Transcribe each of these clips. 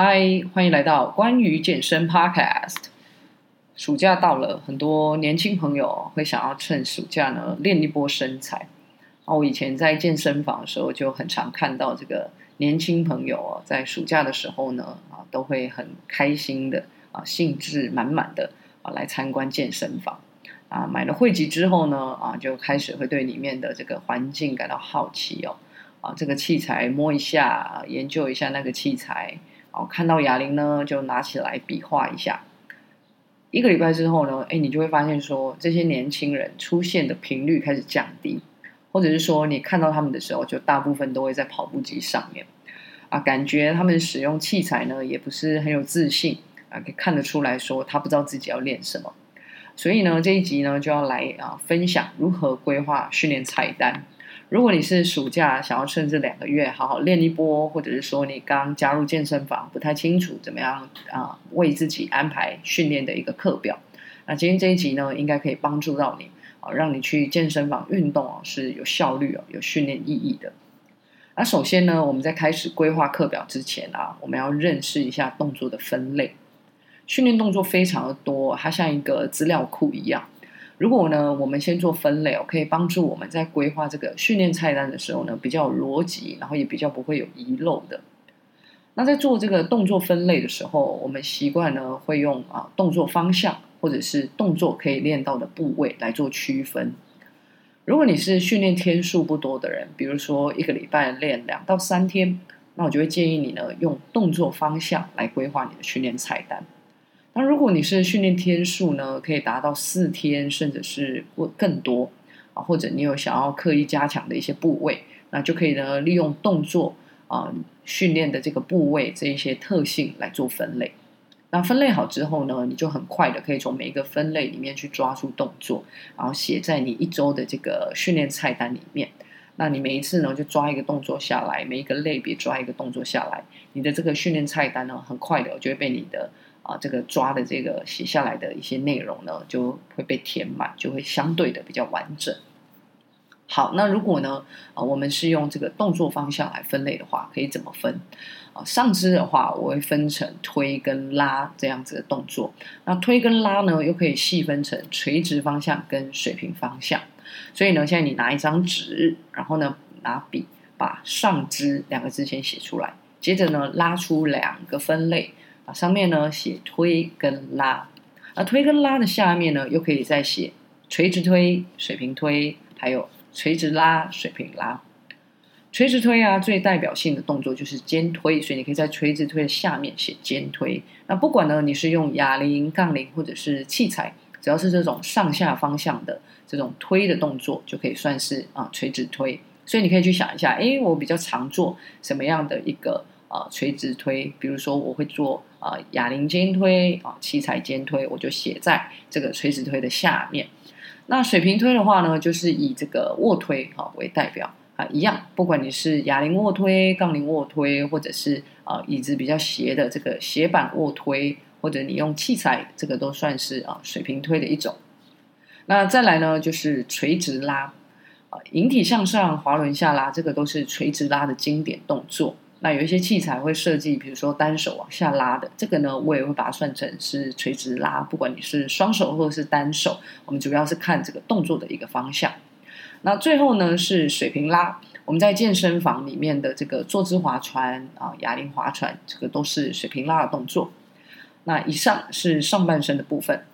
嗨，欢迎来到关于健身 Podcast。暑假到了，很多年轻朋友会想要趁暑假呢练一波身材。啊，我以前在健身房的时候就很常看到这个年轻朋友啊，在暑假的时候呢啊，都会很开心的啊，兴致满满的啊来参观健身房啊。买了会籍之后呢啊，就开始会对里面的这个环境感到好奇哦啊，这个器材摸一下，研究一下那个器材。哦，看到哑铃呢，就拿起来比划一下。一个礼拜之后呢，哎，你就会发现说，这些年轻人出现的频率开始降低，或者是说，你看到他们的时候，就大部分都会在跑步机上面。啊，感觉他们使用器材呢，也不是很有自信啊，可以看得出来说，他不知道自己要练什么。所以呢，这一集呢，就要来啊，分享如何规划训练菜单。如果你是暑假想要趁这两个月好好练一波，或者是说你刚加入健身房不太清楚怎么样啊为自己安排训练的一个课表，那今天这一集呢，应该可以帮助到你啊，让你去健身房运动啊是有效率哦，有训练意义的。那首先呢，我们在开始规划课表之前啊，我们要认识一下动作的分类。训练动作非常的多，它像一个资料库一样。如果呢，我们先做分类哦，可以帮助我们在规划这个训练菜单的时候呢，比较有逻辑，然后也比较不会有遗漏的。那在做这个动作分类的时候，我们习惯呢会用啊动作方向或者是动作可以练到的部位来做区分。如果你是训练天数不多的人，比如说一个礼拜练两到三天，那我就会建议你呢用动作方向来规划你的训练菜单。那如果你是训练天数呢，可以达到四天，甚至是或更多啊，或者你有想要刻意加强的一些部位，那就可以呢利用动作啊训练的这个部位这一些特性来做分类。那分类好之后呢，你就很快的可以从每一个分类里面去抓出动作，然后写在你一周的这个训练菜单里面。那你每一次呢就抓一个动作下来，每一个类别抓一个动作下来，你的这个训练菜单呢，很快的就会被你的。啊，这个抓的这个写下来的一些内容呢，就会被填满，就会相对的比较完整。好，那如果呢，啊，我们是用这个动作方向来分类的话，可以怎么分？啊，上肢的话，我会分成推跟拉这样子的动作。那推跟拉呢，又可以细分成垂直方向跟水平方向。所以呢，现在你拿一张纸，然后呢，拿笔把上肢两个字先写出来，接着呢，拉出两个分类。上面呢写推跟拉，而推跟拉的下面呢又可以再写垂直推、水平推，还有垂直拉、水平拉。垂直推啊，最代表性的动作就是肩推，所以你可以在垂直推的下面写肩推。那不管呢你是用哑铃、杠铃或者是器材，只要是这种上下方向的这种推的动作，就可以算是啊垂直推。所以你可以去想一下，诶，我比较常做什么样的一个啊垂直推？比如说我会做。啊，哑铃肩推啊，器材肩推，我就写在这个垂直推的下面。那水平推的话呢，就是以这个卧推啊为代表啊，一样，不管你是哑铃卧推、杠铃卧推，或者是啊椅子比较斜的这个斜板卧推，或者你用器材，这个都算是啊水平推的一种。那再来呢，就是垂直拉啊，引体向上、滑轮下拉，这个都是垂直拉的经典动作。那有一些器材会设计，比如说单手往下拉的，这个呢，我也会把它算成是垂直拉。不管你是双手或者是单手，我们主要是看这个动作的一个方向。那最后呢是水平拉，我们在健身房里面的这个坐姿划船啊、哑铃划船，这个都是水平拉的动作。那以上是上半身的部分，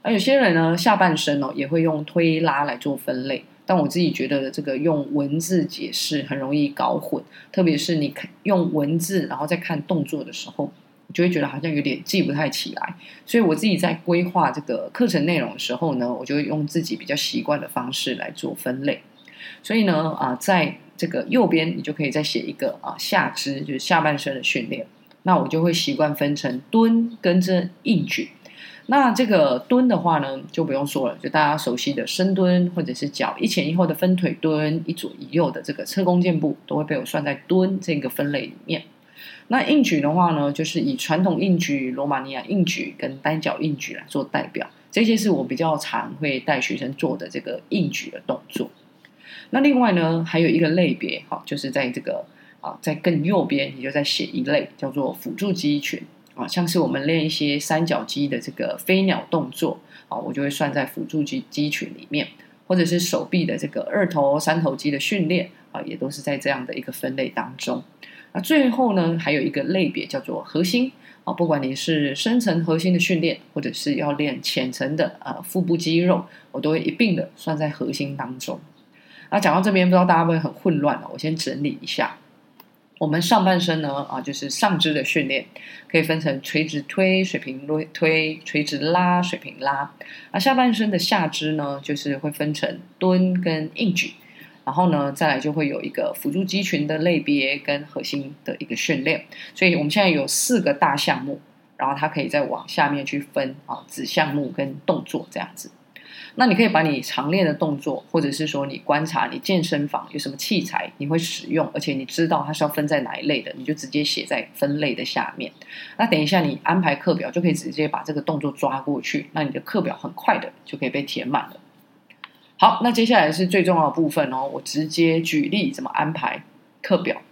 而有些人呢下半身哦也会用推拉来做分类。但我自己觉得这个用文字解释很容易搞混，特别是你看用文字然后再看动作的时候，就会觉得好像有点记不太起来。所以我自己在规划这个课程内容的时候呢，我就会用自己比较习惯的方式来做分类。所以呢，啊，在这个右边你就可以再写一个啊下肢，就是下半身的训练。那我就会习惯分成蹲跟着硬举。那这个蹲的话呢，就不用说了，就大家熟悉的深蹲，或者是脚一前一后的分腿蹲，一左一右的这个侧弓箭步，都会被我算在蹲这个分类里面。那硬举的话呢，就是以传统硬举、罗马尼亚硬举跟单脚硬举来做代表，这些是我比较常会带学生做的这个硬举的动作。那另外呢，还有一个类别，哈，就是在这个啊，在更右边，也就在写一类叫做辅助肌群。啊，像是我们练一些三角肌的这个飞鸟动作啊，我就会算在辅助肌肌群里面，或者是手臂的这个二头、三头肌的训练啊，也都是在这样的一个分类当中。那最后呢，还有一个类别叫做核心啊，不管你是深层核心的训练，或者是要练浅层的呃腹部肌肉，我都会一并的算在核心当中。那讲到这边，不知道大家会很混乱呢？我先整理一下。我们上半身呢，啊，就是上肢的训练，可以分成垂直推、水平推、垂直拉、水平拉。那下半身的下肢呢，就是会分成蹲跟硬举。然后呢，再来就会有一个辅助肌群的类别跟核心的一个训练。所以我们现在有四个大项目，然后它可以再往下面去分啊，子项目跟动作这样子。那你可以把你常练的动作，或者是说你观察你健身房有什么器材你会使用，而且你知道它是要分在哪一类的，你就直接写在分类的下面。那等一下你安排课表就可以直接把这个动作抓过去，那你的课表很快的就可以被填满了。好，那接下来是最重要的部分哦，我直接举例怎么安排课表。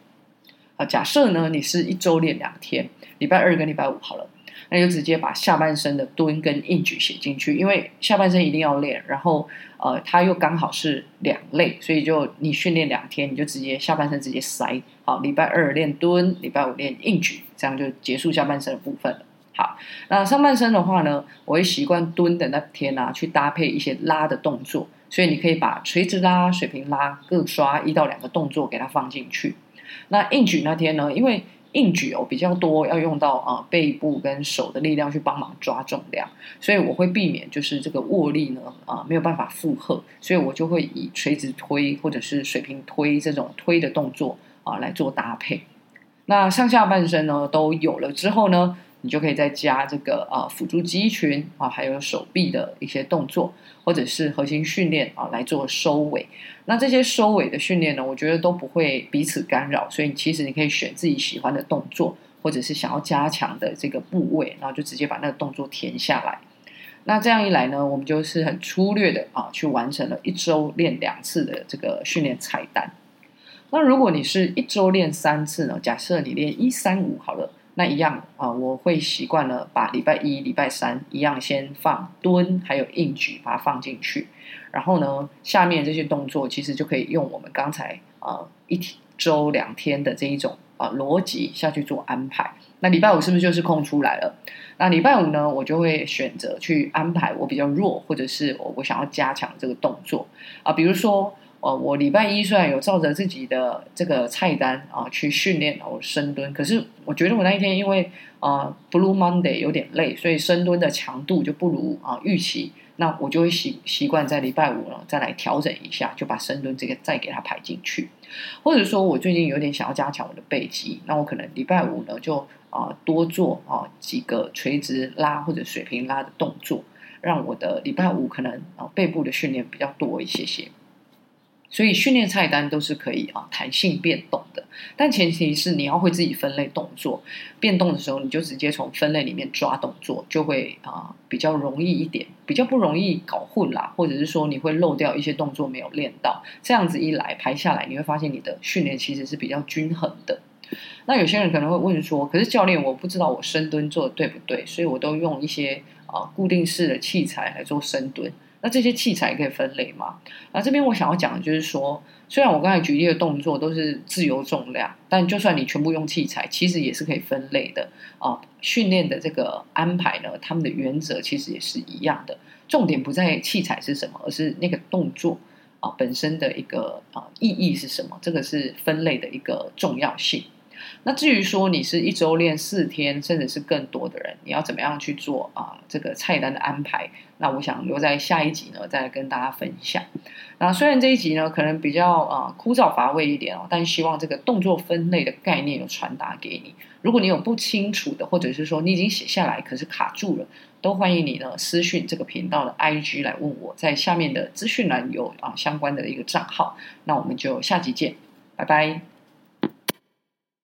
啊，假设呢你是一周练两天，礼拜二跟礼拜五好了。那就直接把下半身的蹲跟硬举写进去，因为下半身一定要练，然后呃，它又刚好是两类，所以就你训练两天，你就直接下半身直接塞。好，礼拜二练蹲，礼拜五练硬举，这样就结束下半身的部分了。好，那上半身的话呢，我会习惯蹲的那天啊，去搭配一些拉的动作，所以你可以把垂直拉、水平拉各刷一到两个动作给它放进去。那硬举那天呢，因为硬举哦比较多，要用到啊、背部跟手的力量去帮忙抓重量，所以我会避免就是这个握力呢啊、呃、没有办法负荷，所以我就会以垂直推或者是水平推这种推的动作啊、呃、来做搭配。那上下半身呢都有了之后呢，你就可以再加这个啊、辅助肌群啊，还有手臂的一些动作，或者是核心训练啊来做收尾。那这些收尾的训练呢，我觉得都不会彼此干扰，所以其实你可以选自己喜欢的动作，或者是想要加强的这个部位，然后就直接把那个动作填下来。那这样一来呢，我们就是很粗略的啊去完成了一周练两次的这个训练菜单。那如果你是一周练三次呢？假设你练一三五好了。那一样啊，我会习惯了把礼拜一、礼拜三一样先放蹲，还有硬举，把它放进去。然后呢，下面这些动作其实就可以用我们刚才啊一周两天的这一种啊逻辑下去做安排。那礼拜五是不是就是空出来了？那礼拜五呢，我就会选择去安排我比较弱，或者是我我想要加强这个动作啊，比如说。哦，我礼拜一虽然有照着自己的这个菜单啊去训练我深蹲，可是我觉得我那一天因为啊 Blue Monday 有点累，所以深蹲的强度就不如啊预期。那我就会习习惯在礼拜五呢再来调整一下，就把深蹲这个再给它排进去。或者说我最近有点想要加强我的背肌，那我可能礼拜五呢就啊多做啊几个垂直拉或者水平拉的动作，让我的礼拜五可能啊背部的训练比较多一些些。所以训练菜单都是可以啊弹性变动的，但前提是你要会自己分类动作，变动的时候你就直接从分类里面抓动作，就会啊比较容易一点，比较不容易搞混啦，或者是说你会漏掉一些动作没有练到，这样子一来排下来，你会发现你的训练其实是比较均衡的。那有些人可能会问说，可是教练我不知道我深蹲做的对不对，所以我都用一些啊固定式的器材来做深蹲。那这些器材可以分类吗？那这边我想要讲的就是说，虽然我刚才举例的动作都是自由重量，但就算你全部用器材，其实也是可以分类的啊。训练的这个安排呢，他们的原则其实也是一样的。重点不在器材是什么，而是那个动作啊本身的一个啊意义是什么，这个是分类的一个重要性。那至于说你是一周练四天，甚至是更多的人，你要怎么样去做啊？这个菜单的安排，那我想留在下一集呢，再来跟大家分享。那虽然这一集呢可能比较啊枯燥乏味一点哦，但希望这个动作分类的概念有传达给你。如果你有不清楚的，或者是说你已经写下来，可是卡住了，都欢迎你呢私讯这个频道的 IG 来问我，在下面的资讯栏有啊相关的一个账号。那我们就下集见，拜拜。